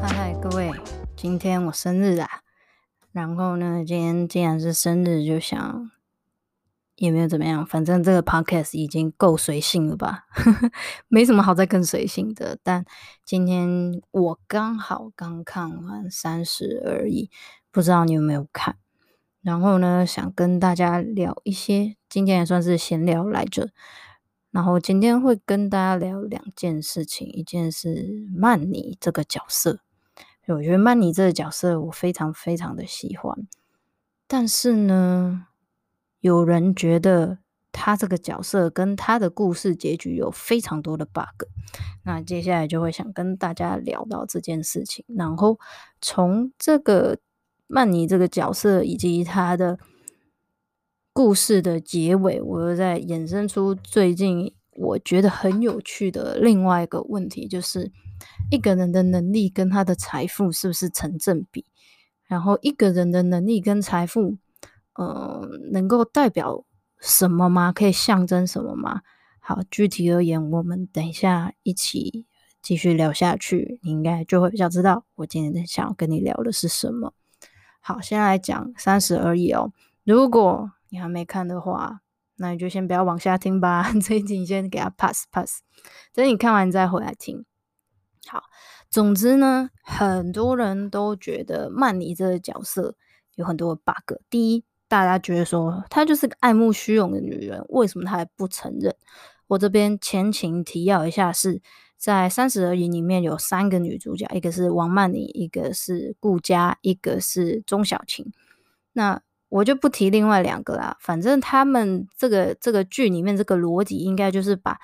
嗨嗨，各位今天我生日啊，然后呢，今天既然是生日，就想也没有怎么样，反正这个 podcast 已经够随性了吧，没什么好再更随性的。但今天我刚好刚看完《三十而已》，不知道你有没有看？然后呢，想跟大家聊一些，今天也算是闲聊来着。然后今天会跟大家聊两件事情，一件是曼妮这个角色。我觉得曼妮这个角色我非常非常的喜欢，但是呢，有人觉得他这个角色跟他的故事结局有非常多的 bug。那接下来就会想跟大家聊到这件事情，然后从这个曼妮这个角色以及他的故事的结尾，我又在衍生出最近我觉得很有趣的另外一个问题，就是。一个人的能力跟他的财富是不是成正比？然后一个人的能力跟财富，呃，能够代表什么吗？可以象征什么吗？好，具体而言，我们等一下一起继续聊下去，你应该就会比较知道我今天想要跟你聊的是什么。好，先来讲三十而已哦。如果你还没看的话，那你就先不要往下听吧。这一集你先给他 pass pass，等你看完再回来听。好，总之呢，很多人都觉得曼妮这个角色有很多 bug。第一，大家觉得说她就是个爱慕虚荣的女人，为什么她还不承认？我这边前情提要一下是，是在《三十而已》里面有三个女主角，一个是王曼妮，一个是顾佳，一个是钟晓芹。那我就不提另外两个啦，反正他们这个这个剧里面这个逻辑应该就是把。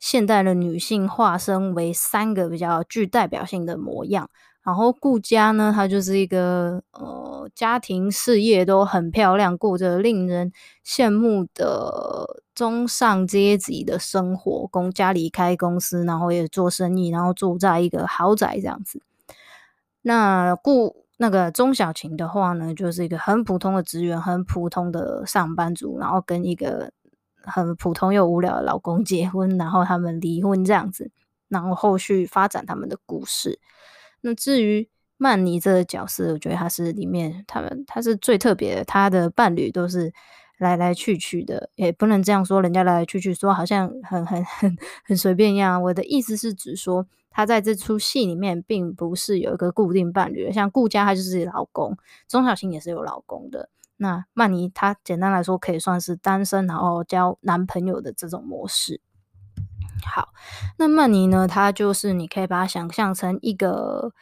现代的女性化身为三个比较具代表性的模样，然后顾佳呢，她就是一个呃家庭事业都很漂亮，过着令人羡慕的中上阶级的生活，公家里开公司，然后也做生意，然后住在一个豪宅这样子。那顾那个钟小琴的话呢，就是一个很普通的职员，很普通的上班族，然后跟一个。很普通又无聊的老公 结婚，然后他们离婚这样子，然后后续发展他们的故事。那至于曼妮这个角色，我觉得她是里面他们她是最特别的，她的伴侣都是来来去去的，也不能这样说，人家来来去去说好像很很很很随便一样。我的意思是指说，他在这出戏里面并不是有一个固定伴侣，像顾佳他就是老公，钟晓芹也是有老公的。那曼妮她简单来说可以算是单身，然后交男朋友的这种模式。好，那曼妮呢，她就是你可以把它想象成一个，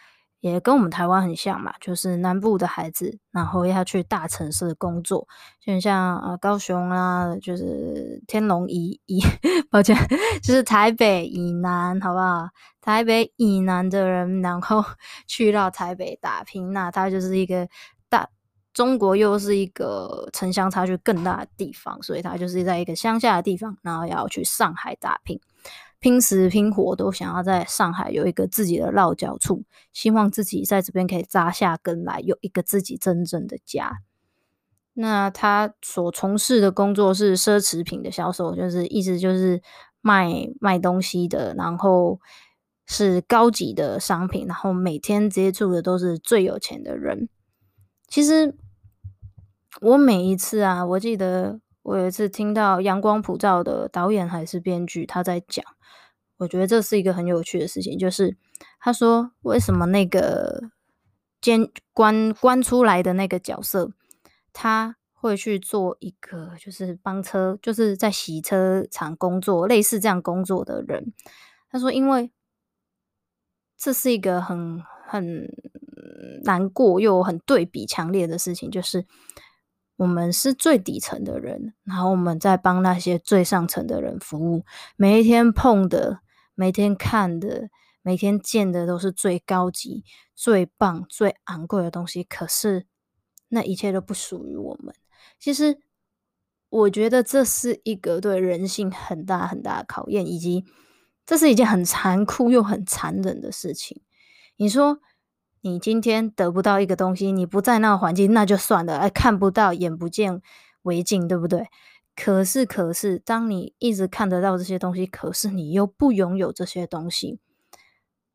也跟我们台湾很像嘛，就是南部的孩子，然后要去大城市工作，就像呃高雄啊，就是天龙以以，抱歉，就是台北以南，好不好？台北以南的人，然后 去到台北打拼，那他就是一个大。中国又是一个城乡差距更大的地方，所以他就是在一个乡下的地方，然后要去上海打拼，拼死拼活都想要在上海有一个自己的落脚处，希望自己在这边可以扎下根来，有一个自己真正的家。那他所从事的工作是奢侈品的销售，就是意思就是卖卖东西的，然后是高级的商品，然后每天接触的都是最有钱的人。其实。我每一次啊，我记得我有一次听到《阳光普照》的导演还是编剧他在讲，我觉得这是一个很有趣的事情，就是他说为什么那个监关关出来的那个角色，他会去做一个就是帮车，就是在洗车场工作，类似这样工作的人。他说，因为这是一个很很难过又很对比强烈的事情，就是我们是最底层的人，然后我们在帮那些最上层的人服务，每一天碰的。每天看的、每天见的都是最高级、最棒、最昂贵的东西，可是那一切都不属于我们。其实，我觉得这是一个对人性很大很大的考验，以及这是一件很残酷又很残忍的事情。你说，你今天得不到一个东西，你不在那个环境，那就算了，哎，看不到，眼不见为净，对不对？可是，可是，当你一直看得到这些东西，可是你又不拥有这些东西，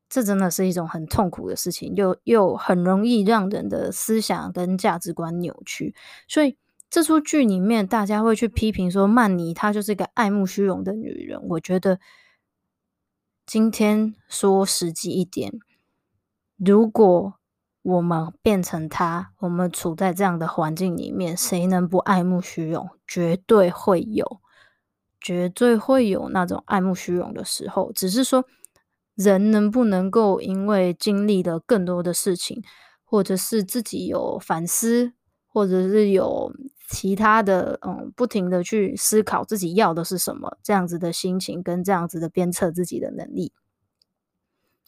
这真的是一种很痛苦的事情，又又很容易让人的思想跟价值观扭曲。所以，这出剧里面大家会去批评说，曼妮她就是一个爱慕虚荣的女人。我觉得，今天说实际一点，如果我们变成他，我们处在这样的环境里面，谁能不爱慕虚荣？绝对会有，绝对会有那种爱慕虚荣的时候。只是说，人能不能够因为经历了更多的事情，或者是自己有反思，或者是有其他的，嗯，不停的去思考自己要的是什么，这样子的心情跟这样子的鞭策自己的能力。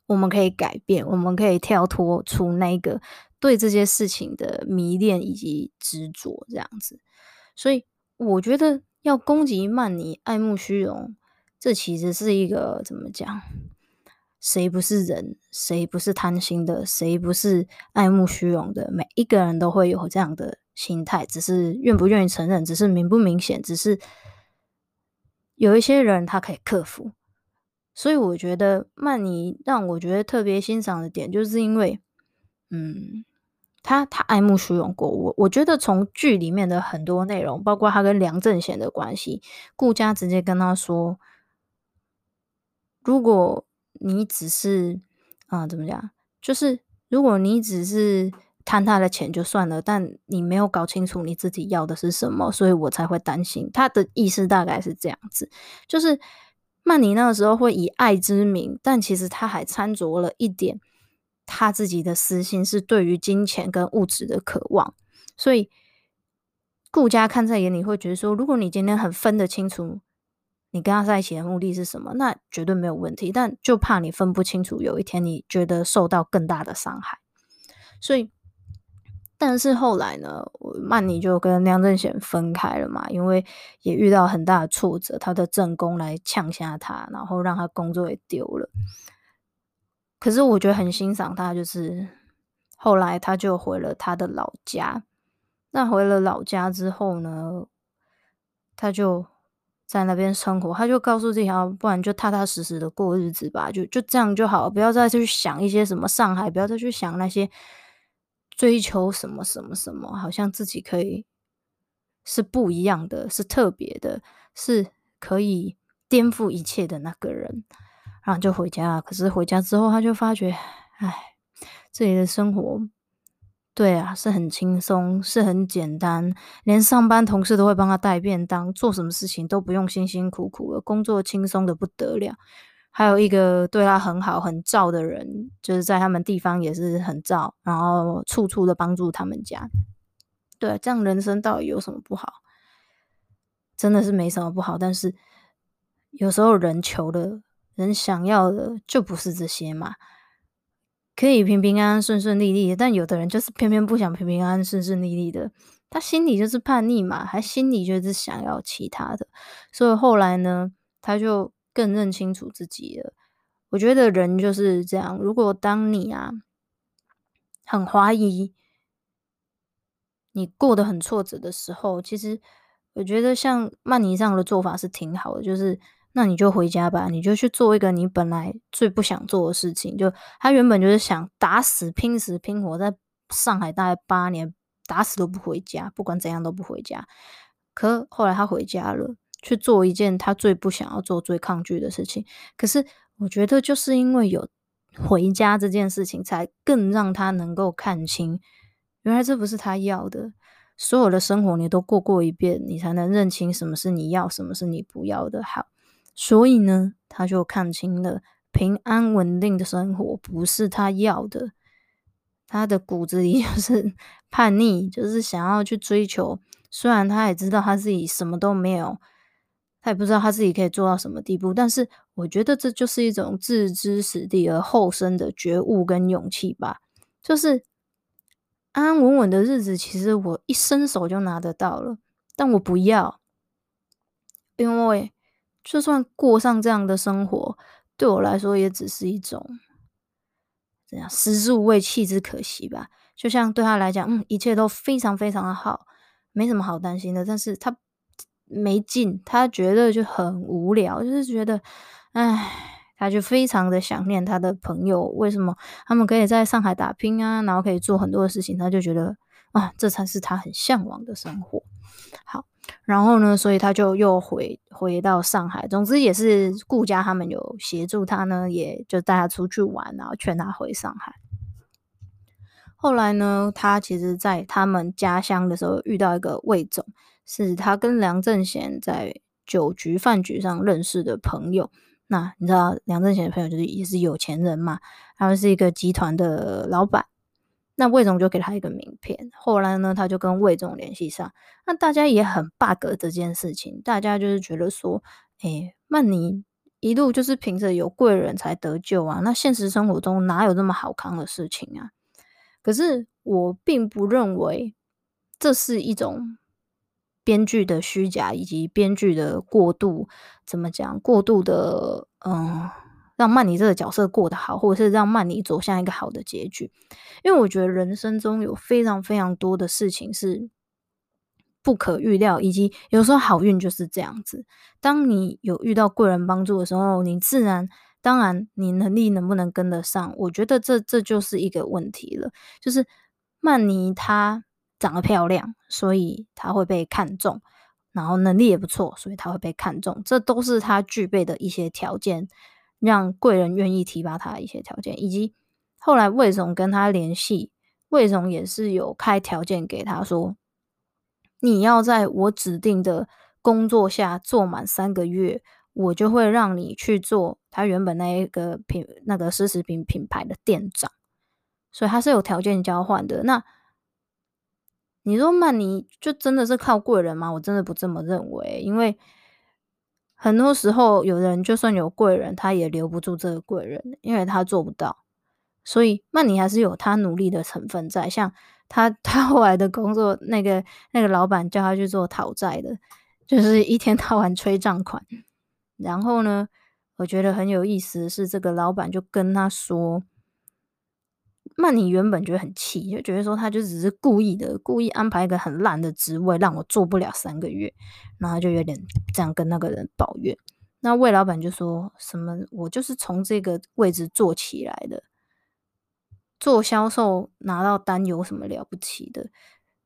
我们可以改变，我们可以跳脱出那个对这些事情的迷恋以及执着，这样子。所以，我觉得要攻击曼尼爱慕虚荣，这其实是一个怎么讲？谁不是人？谁不是贪心的？谁不是爱慕虚荣的？每一个人都会有这样的心态，只是愿不愿意承认，只是明不明显，只是有一些人他可以克服。所以我觉得曼妮让我觉得特别欣赏的点，就是因为，嗯，他他爱慕虚荣过我。我觉得从剧里面的很多内容，包括他跟梁正贤的关系，顾佳直接跟他说，如果你只是啊、怎么讲，就是如果你只是贪他的钱就算了，但你没有搞清楚你自己要的是什么，所以我才会担心。他的意思大概是这样子，就是。曼妮那个时候会以爱之名，但其实他还掺杂了一点他自己的私心，是对于金钱跟物质的渴望。所以顾佳看在眼里，会觉得说，如果你今天很分得清楚，你跟他在一起的目的是什么，那绝对没有问题。但就怕你分不清楚，有一天你觉得受到更大的伤害，所以。但是后来呢，曼妮就跟梁正贤分开了嘛，因为也遇到很大的挫折，他的正宫来呛下他，然后让他工作也丢了。可是我觉得很欣赏他，就是后来他就回了他的老家。那回了老家之后呢，他就在那边生活，他就告诉自己，啊不然就踏踏实实的过日子吧，就就这样就好，不要再去想一些什么上海，不要再去想那些。追求什么什么什么，好像自己可以是不一样的，是特别的，是可以颠覆一切的那个人，然后就回家。可是回家之后，他就发觉，哎，这里的生活，对啊，是很轻松，是很简单，连上班同事都会帮他带便当，做什么事情都不用辛辛苦苦的，工作轻松的不得了。还有一个对他很好、很照的人，就是在他们地方也是很照，然后处处的帮助他们家。对，这样人生到底有什么不好？真的是没什么不好。但是有时候人求的、人想要的就不是这些嘛。可以平平安安、顺顺利利，但有的人就是偏偏不想平平安安、顺顺利利的，他心里就是叛逆嘛，还心里就是想要其他的。所以后来呢，他就。更认清楚自己了。我觉得人就是这样。如果当你啊很怀疑，你过得很挫折的时候，其实我觉得像曼妮这样的做法是挺好的。就是那你就回家吧，你就去做一个你本来最不想做的事情。就他原本就是想打死拼死拼活在上海待八年，打死都不回家，不管怎样都不回家。可后来他回家了。去做一件他最不想要做、最抗拒的事情。可是我觉得就是因为有回家这件事情，才更让他能够看清，原来这不是他要的。所有的生活你都过过一遍，你才能认清什么是你要，什么是你不要的。好，所以呢，他就看清了平安稳定的生活不是他要的。他的骨子里 就是叛逆，就是想要去追求。虽然他也知道他自己什么都没有，他也不知道他自己可以做到什么地步，但是我觉得这就是一种置之死地而后生的觉悟跟勇气吧，就是。安安稳稳的日子，其实我一伸手就拿得到了，但我不要，因为就算过上这样的生活，对我来说也只是一种怎样食之无味，弃之可惜吧。就像对他来讲，嗯，一切都非常非常的好，没什么好担心的。但是他没劲，他觉得就很无聊，就是觉得，唉。他就非常的想念他的朋友，为什么他们可以在上海打拼啊，然后可以做很多的事情，他就觉得啊，这才是他很向往的生活。好，然后呢，所以他就又回回到上海，总之也是顾家他们有协助他呢，也就带他出去玩，然后劝他回上海。后来呢，他其实在他们家乡的时候遇到一个魏总，是他跟梁正贤在酒局饭局上认识的朋友。那你知道梁正贤的朋友就是也是有钱人嘛，他们是一个集团的老板。那魏总就给他一个名片，后来呢，他就跟魏总联系上。那大家也很 bug 这件事情，大家就是觉得说，哎，曼妮一路就是凭着有贵人才得救啊，那现实生活中哪有这么好康的事情啊？可是我并不认为这是一种。编剧的虚假以及编剧的过度，怎么讲？过度的，嗯，让曼妮这个角色过得好，或者是让曼妮走向一个好的结局。因为我觉得人生中有非常非常多的事情是不可预料，以及有时候好运就是这样子。当你有遇到贵人帮助的时候，你自然，当然，你能力能不能跟得上？我觉得这这就是一个问题了。就是曼妮她。长得漂亮，所以她会被看中，然后能力也不错，所以他会被看中。这都是他具备的一些条件，让贵人愿意提拔他的一些条件。以及后来魏总跟他联系，魏总也是有开条件给他说，你要在我指定的工作下做满三个月，我就会让你去做他原本那一个品那个奢侈品品牌的店长。所以他是有条件交换的。那你说曼尼就真的是靠贵人吗？我真的不这么认为，因为很多时候有人就算有贵人，他也留不住这个贵人，因为他做不到。所以曼尼还是有他努力的成分在。像他他后来的工作，那个那个老板叫他去做讨债的，就是一天到晚催账款。然后呢，我觉得很有意思的是，这个老板就跟他说。曼妮原本觉得很气，就觉得说他就只是故意的，故意安排一个很烂的职位让我做不了三个月，然后就有点这样跟那个人抱怨。那魏老板就说什么：“我就是从这个位置做起来的，做销售拿到单有什么了不起的？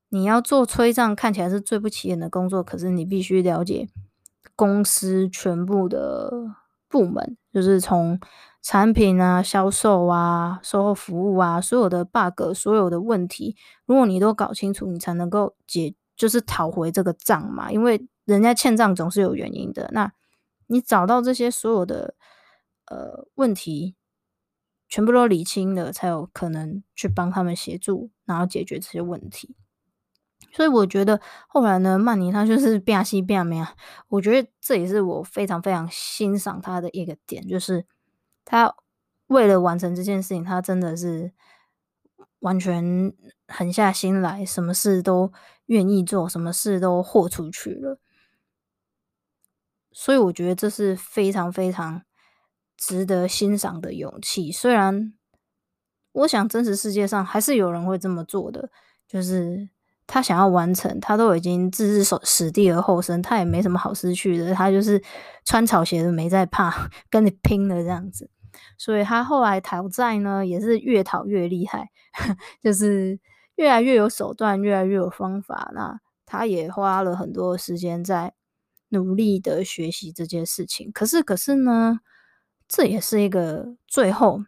你要做催账，看起来是最不起眼的工作，可是你必须了解公司全部的部门，就是从。”产品啊，销售啊，售后服务啊，所有的 bug，所有的问题，如果你都搞清楚，你才能够解，就是讨回这个账嘛。因为人家欠账总是有原因的。那你找到这些所有的呃问题，全部都理清了，才有可能去帮他们协助，然后解决这些问题。所以我觉得后来呢，曼妮她就是变西变美啊。我觉得这也是我非常非常欣赏她的一个点，就是。他为了完成这件事情，他真的是完全狠下心来，什么事都愿意做，什么事都豁出去了。所以我觉得这是非常非常值得欣赏的勇气。虽然我想真实世界上还是有人会这么做的，就是他想要完成，他都已经置之死地而后生，他也没什么好失去的，他就是穿草鞋都没在怕，跟你拼了这样子。所以他后来讨债呢，也是越讨越厉害，就是越来越有手段，越来越有方法。那他也花了很多时间在努力的学习这件事情。可是，可是呢，这也是一个最后，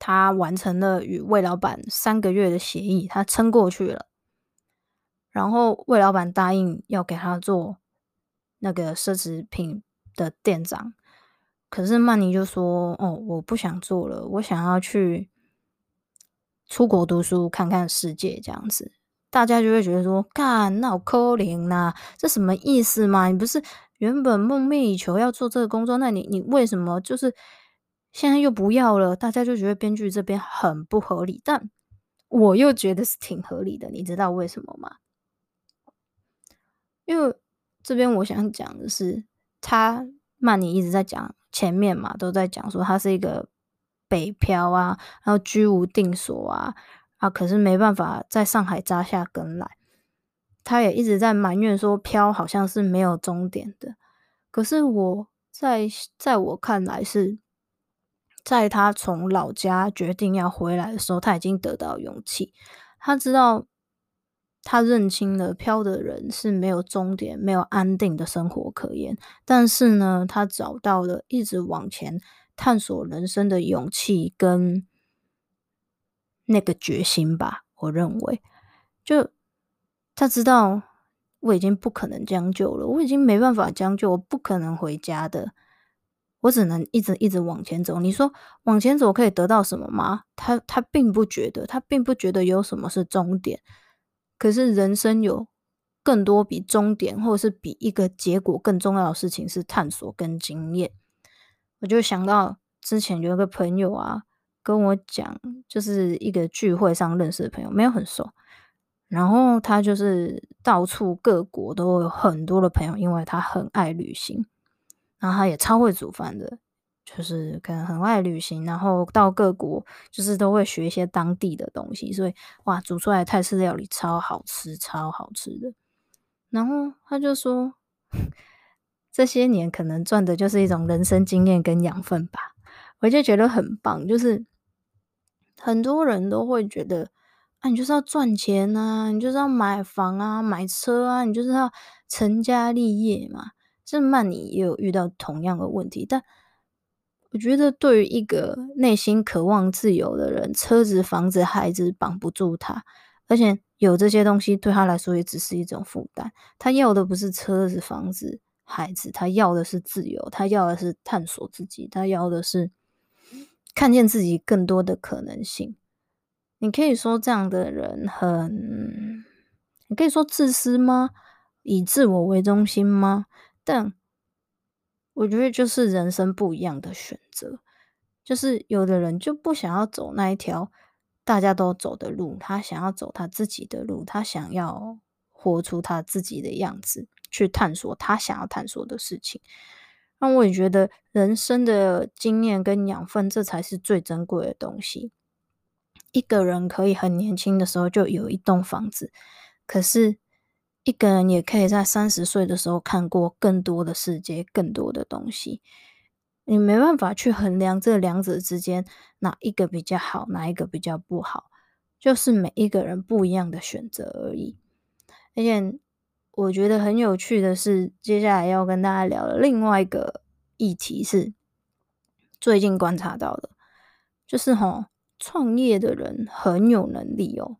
他完成了与魏老板三个月的协议，他撑过去了。然后魏老板答应要给他做那个奢侈品的店长，可是曼妮就说：“哦，我不想做了，我想要去出国读书，看看世界，这样子。”大家就会觉得说：“干，那我抠零呐，这什么意思嘛？你不是？”原本梦寐以求要做这个工作，那你你为什么就是现在又不要了？大家就觉得编剧这边很不合理，但我又觉得是挺合理的。你知道为什么吗？因为这边我想讲的是，他曼尼一直在讲前面嘛，都在讲说他是一个北漂啊，然后居无定所啊啊，可是没办法在上海扎下根来。他也一直在埋怨说，漂好像是没有终点的。可是我在在我看来是，在他从老家决定要回来的时候，他已经得到勇气。他知道，他认清了漂的人是没有终点、没有安定的生活可言。但是呢，他找到了一直往前探索人生的勇气跟那个决心吧。我认为，就。他知道我已经不可能将就了，我已经没办法将就，我不可能回家的，我只能一直一直往前走。你说往前走可以得到什么吗？他他并不觉得，他并不觉得有什么是终点。可是人生有更多比终点，或者是比一个结果更重要的事情是探索跟经验。我就想到之前有一个朋友啊，跟我讲，就是一个聚会上认识的朋友，没有很熟。然后他就是到处各国都有很多的朋友，因为他很爱旅行，然后他也超会煮饭的，就是可能很爱旅行，然后到各国就是都会学一些当地的东西，所以哇，煮出来的泰式料理超好吃，超好吃的。然后他就说，这些年可能赚的就是一种人生经验跟养分吧，我就觉得很棒，就是很多人都会觉得。啊，你就是要赚钱啊，你就是要买房啊，买车啊，你就是要成家立业嘛。这曼你也有遇到同样的问题，但我觉得对于一个内心渴望自由的人，车子、房子、孩子绑不住他，而且有这些东西对他来说也只是一种负担。他要的不是车子、房子、孩子，他要的是自由，他要的是探索自己，他要的是看见自己更多的可能性。你可以说这样的人很，你可以说自私吗？以自我为中心吗？但我觉得就是人生不一样的选择，就是有的人就不想要走那一条大家都走的路，他想要走他自己的路，他想要活出他自己的样子，去探索他想要探索的事情。那我也觉得人生的经验跟养分，这才是最珍贵的东西。一个人可以很年轻的时候就有一栋房子，可是一个人也可以在三十岁的时候看过更多的世界，更多的东西。你没办法去衡量这两者之间哪一个比较好，哪一个比较不好，就是每一个人不一样的选择而已。而且我觉得很有趣的是，接下来要跟大家聊的另外一个议题是最近观察到的，就是齁。创业的人很有能力哦，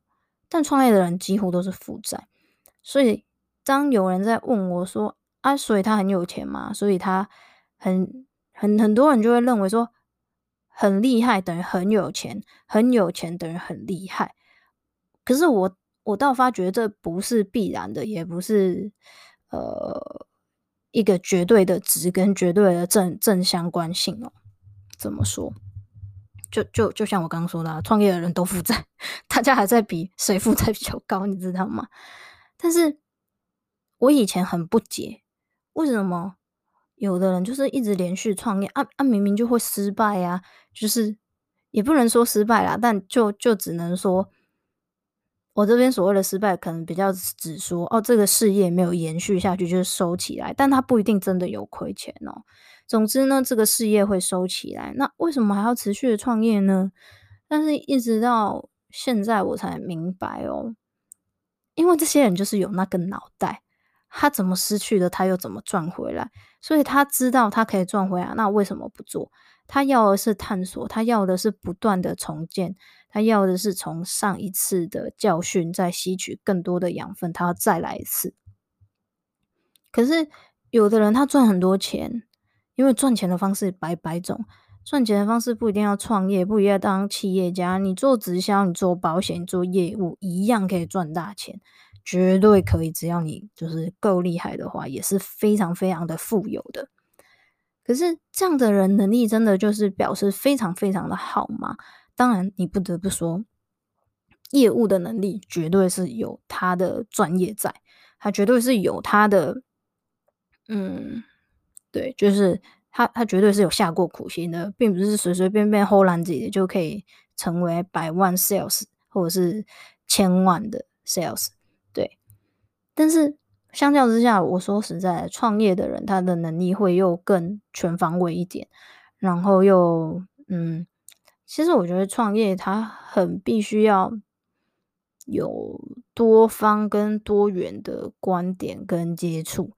但创业的人几乎都是负债。所以当有人在问我说：“啊，所以他很有钱嘛？”所以他很很很多人就会认为说，很厉害等于很有钱，很有钱等于很厉害。可是我我倒发觉这不是必然的，也不是呃一个绝对的值跟绝对的正正相关性哦。怎么说？就就就像我刚刚说的，创业的人都负债，大家还在比谁负债比较高，你知道吗？但是我以前很不解，为什么有的人就是一直连续创业啊啊，明明就会失败呀，就是也不能说失败啦，但就就只能说，我这边所谓的失败，可能比较只说哦，这个事业没有延续下去，就是收起来，但他不一定真的有亏钱哦。总之呢，这个事业会收起来。那为什么还要持续的创业呢？但是一直到现在我才明白哦，因为这些人就是有那个脑袋，他怎么失去的，他又怎么赚回来？所以他知道他可以赚回来，那为什么不做？他要的是探索，他要的是不断的重建，他要的是从上一次的教训再吸取更多的养分，他要再来一次。可是有的人他赚很多钱，因为赚钱的方式百百种，赚钱的方式不一定要创业，不一定要当企业家，你做直销，你做保险，做业务，一样可以赚大钱。绝对可以，只要你就是够厉害的话，也是非常非常的富有的。可是这样的人能力真的就是表示非常非常的好吗？当然，你不得不说，业务的能力绝对是有他的专业在，他绝对是有他的，嗯，对，就是他他绝对是有下过苦心的，并不是随随便便唬烂自己就可以成为百万 sales 或者是千万的 sales。对但是相较之下，我说实在，创业的人他的能力会又更全方位一点，然后又嗯，其实我觉得创业他很必须要有多方跟多元的观点跟接触，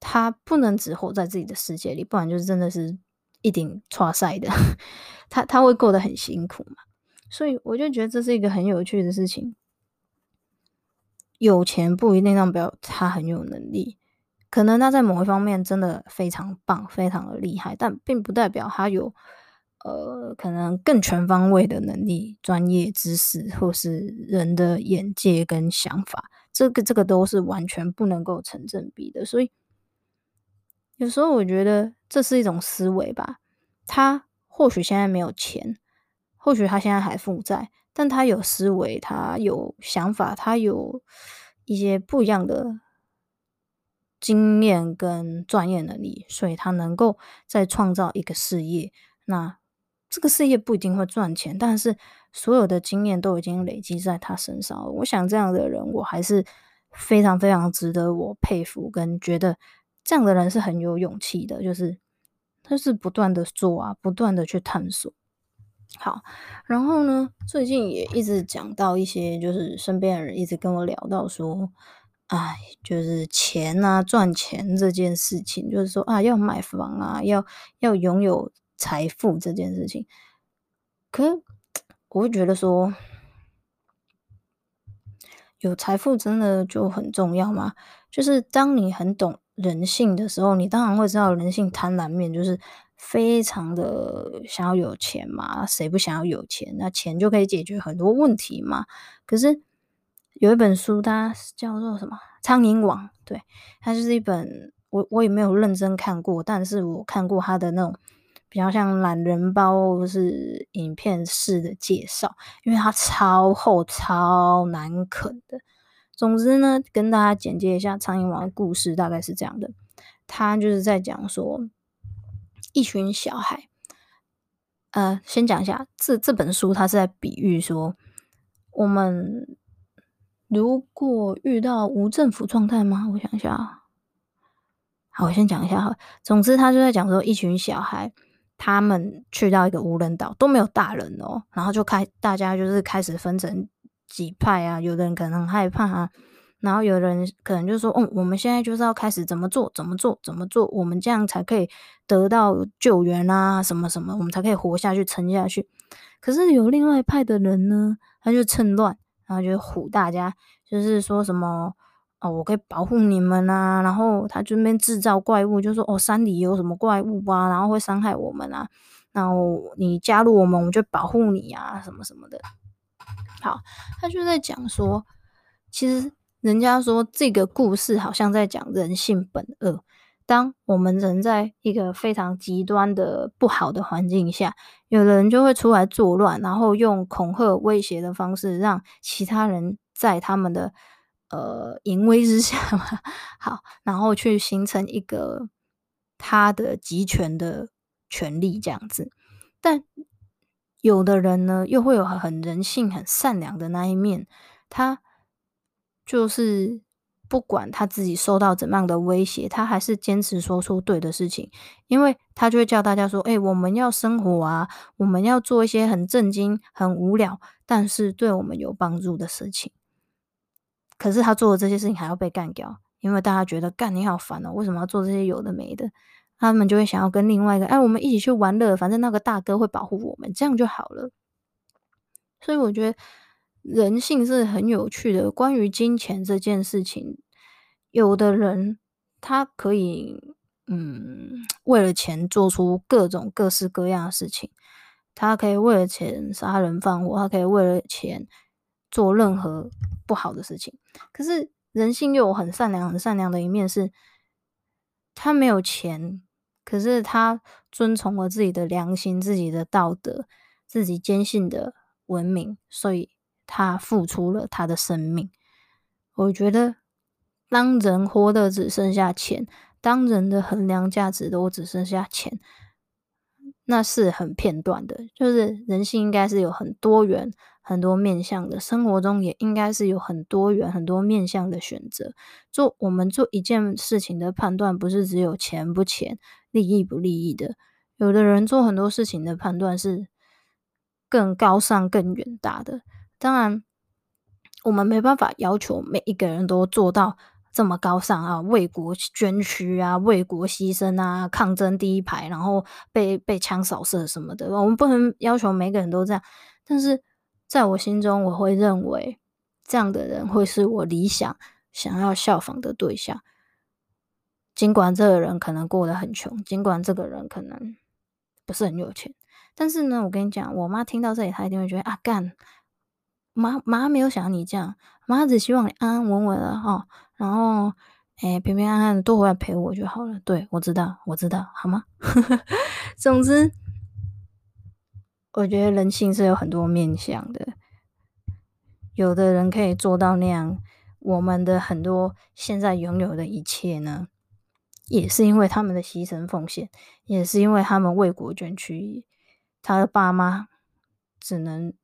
他不能只活在自己的世界里，不然就是真的是一顶挫赛的，他他会过得很辛苦嘛，所以我就觉得这是一个很有趣的事情。有钱不一定代表他很有能力，可能他在某一方面真的非常棒，非常的厉害，但并不代表他有呃可能更全方位的能力、专业知识或是人的眼界跟想法，这个这个都是完全不能够成正比的。所以有时候我觉得这是一种思维吧，他或许现在没有钱，或许他现在还负债。但他有思维，他有想法，他有一些不一样的经验跟专业能力，所以他能够再创造一个事业。那这个事业不一定会赚钱，但是所有的经验都已经累积在他身上。我想这样的人，我还是非常非常值得我佩服，跟觉得这样的人是很有勇气的，就是他是不断的做啊，不断的去探索。好，然后呢，最近也一直讲到一些，就是身边的人一直跟我聊到说，哎，就是钱啊，赚钱这件事情，就是说啊，要买房啊，要要拥有财富这件事情。可是我会觉得说，有财富真的就很重要吗？就是当你很懂人性的时候，你当然会知道人性贪婪面，就是。非常的想要有钱嘛，谁不想要有钱？那钱就可以解决很多问题嘛。可是有一本书，它叫做什么《苍蝇网》，对，它就是一本我我也没有认真看过，但是我看过它的那种比较像懒人包或是影片式的介绍，因为它超厚、超难啃的。总之呢，跟大家简介一下《苍蝇王》的故事，大概是这样的，他就是在讲说。一群小孩，呃，先讲一下这这本书，它是在比喻说，我们如果遇到无政府状态吗？我想一下，好，我先讲一下哈。总之，他就在讲说，一群小孩，他们去到一个无人岛，都没有大人哦，然后就开，大家就是开始分成几派啊，有的人可能很害怕啊。然后有人可能就说：“哦，我们现在就是要开始怎么做，怎么做，怎么做，我们这样才可以得到救援啊，什么什么，我们才可以活下去，撑下去。”可是有另外一派的人呢，他就趁乱，然后就唬大家，就是说什么：“哦，我可以保护你们啊。”然后他这边制造怪物，就说：“哦，山里有什么怪物啊，然后会伤害我们啊。然后你加入我们，我们就保护你啊，什么什么的。”好，他就在讲说，其实。人家说这个故事好像在讲人性本恶。当我们人在一个非常极端的不好的环境下，有的人就会出来作乱，然后用恐吓、威胁的方式，让其他人在他们的呃淫威之下嘛，好，然后去形成一个他的集权的权利这样子。但有的人呢，又会有很人性、很善良的那一面，他。就是不管他自己受到怎么样的威胁，他还是坚持说出对的事情，因为他就会叫大家说：“诶，我们要生活啊，我们要做一些很震惊、很无聊，但是对我们有帮助的事情。”可是他做的这些事情还要被干掉，因为大家觉得干你好烦哦，为什么要做这些有的没的？他们就会想要跟另外一个，哎，我们一起去玩乐，反正那个大哥会保护我们，这样就好了。所以我觉得人性是很有趣的。关于金钱这件事情，有的人他可以，嗯，为了钱做出各种各式各样的事情，他可以为了钱杀人放火，他可以为了钱做任何不好的事情。可是人性又有很善良、很善良的一面，是他没有钱，可是他遵从了自己的良心、自己的道德、自己坚信的文明，所以他付出了他的生命。我觉得，当人活得只剩下钱，当人的衡量价值都只剩下钱，那是很片段的。就是人性应该是有很多元、很多面向的，生活中也应该是有很多元、很多面向的选择。做我们做一件事情的判断，不是只有钱不钱、利益不利益的。有的人做很多事情的判断是。更高尚、更远大的，当然，我们没办法要求每一个人都做到这么高尚啊，为国捐躯啊，为国牺牲啊，抗争第一排，然后被被枪扫射什么的，我们不能要求每个人都这样。但是，在我心中，我会认为这样的人会是我理想想要效仿的对象。尽管这个人可能过得很穷，尽管这个人可能不是很有钱。但是呢，我跟你讲，我妈听到这里，她一定会觉得啊，干，妈妈没有想你这样，妈只希望你安安稳稳的哈，然后诶平平安安的多回来陪我就好了。对，我知道，我知道，好吗？总之，我觉得人性是有很多面向的，有的人可以做到那样，我们的很多现在拥有的一切呢，也是因为他们的牺牲奉献，也是因为他们为国捐躯。他的爸妈只能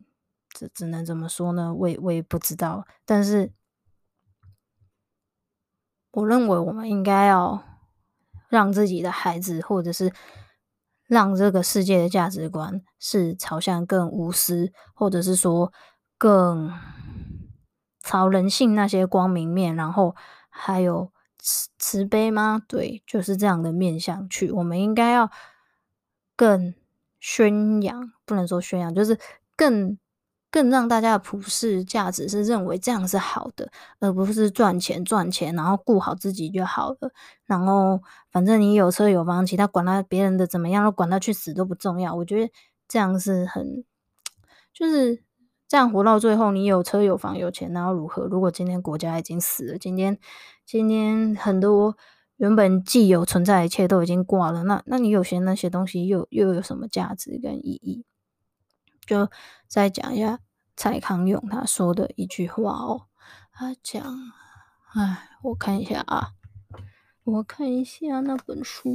只只能怎么说呢？我也我也不知道。但是，我认为我们应该要让自己的孩子，或者是让这个世界的价值观是朝向更无私，或者是说更朝人性那些光明面，然后还有慈慈悲吗？对，就是这样的面向去。我们应该要更。宣扬不能说宣扬，就是更更让大家的普世价值是认为这样是好的，而不是赚钱赚钱，然后顾好自己就好了。然后反正你有车有房，其他管他别人的怎么样，都管他去死都不重要。我觉得这样是很，就是这样活到最后，你有车有房有钱，然后如何？如果今天国家已经死了，今天今天很多。原本既有存在一切都已经挂了，那那你有些那些东西又又有什么价值跟意义？就再讲一下蔡康永他说的一句话哦，他讲，哎，我看一下啊，我看一下那本书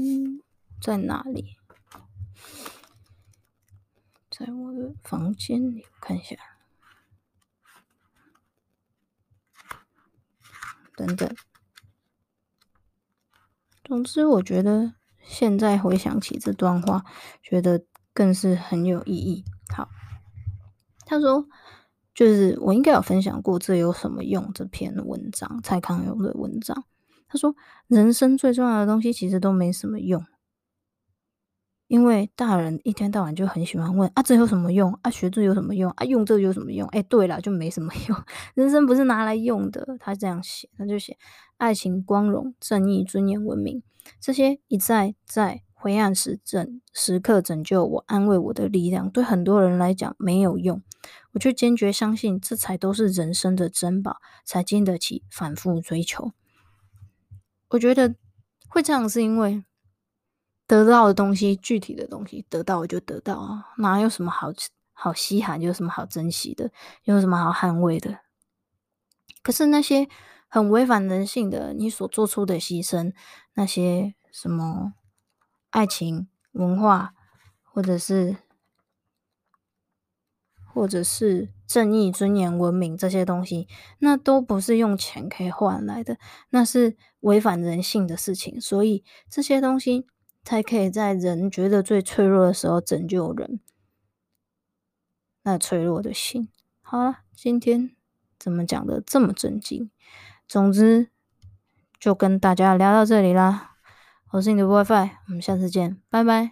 在哪里，在我的房间里，我看一下，等等。总之，我觉得现在回想起这段话，觉得更是很有意义。好，他说，就是我应该有分享过《这有什么用》这篇文章，蔡康永的文章。他说，人生最重要的东西其实都没什么用。因为大人一天到晚就很喜欢问啊，这有什么用？啊，学这有什么用？啊，用这有什么用？哎，对了，就没什么用。人生不是拿来用的。他这样写，他就写爱情、光荣、正义、尊严、文明，这些一再在灰暗时拯时刻拯救我、安慰我的力量，对很多人来讲没有用，我却坚决相信，这才都是人生的珍宝，才经得起反复追求。我觉得会这样，是因为。得到的东西，具体的东西，得到我就得到啊，哪有什么好好稀罕，有什么好珍惜的，有什么好捍卫的？可是那些很违反人性的，你所做出的牺牲，那些什么爱情、文化，或者是或者是正义、尊严、文明这些东西，那都不是用钱可以换来的，那是违反人性的事情。所以这些东西。才可以在人觉得最脆弱的时候拯救人，那脆弱的心。好了，今天怎么讲的这么震惊？总之，就跟大家聊到这里啦。我是你的 WiFi，我们下次见，拜拜。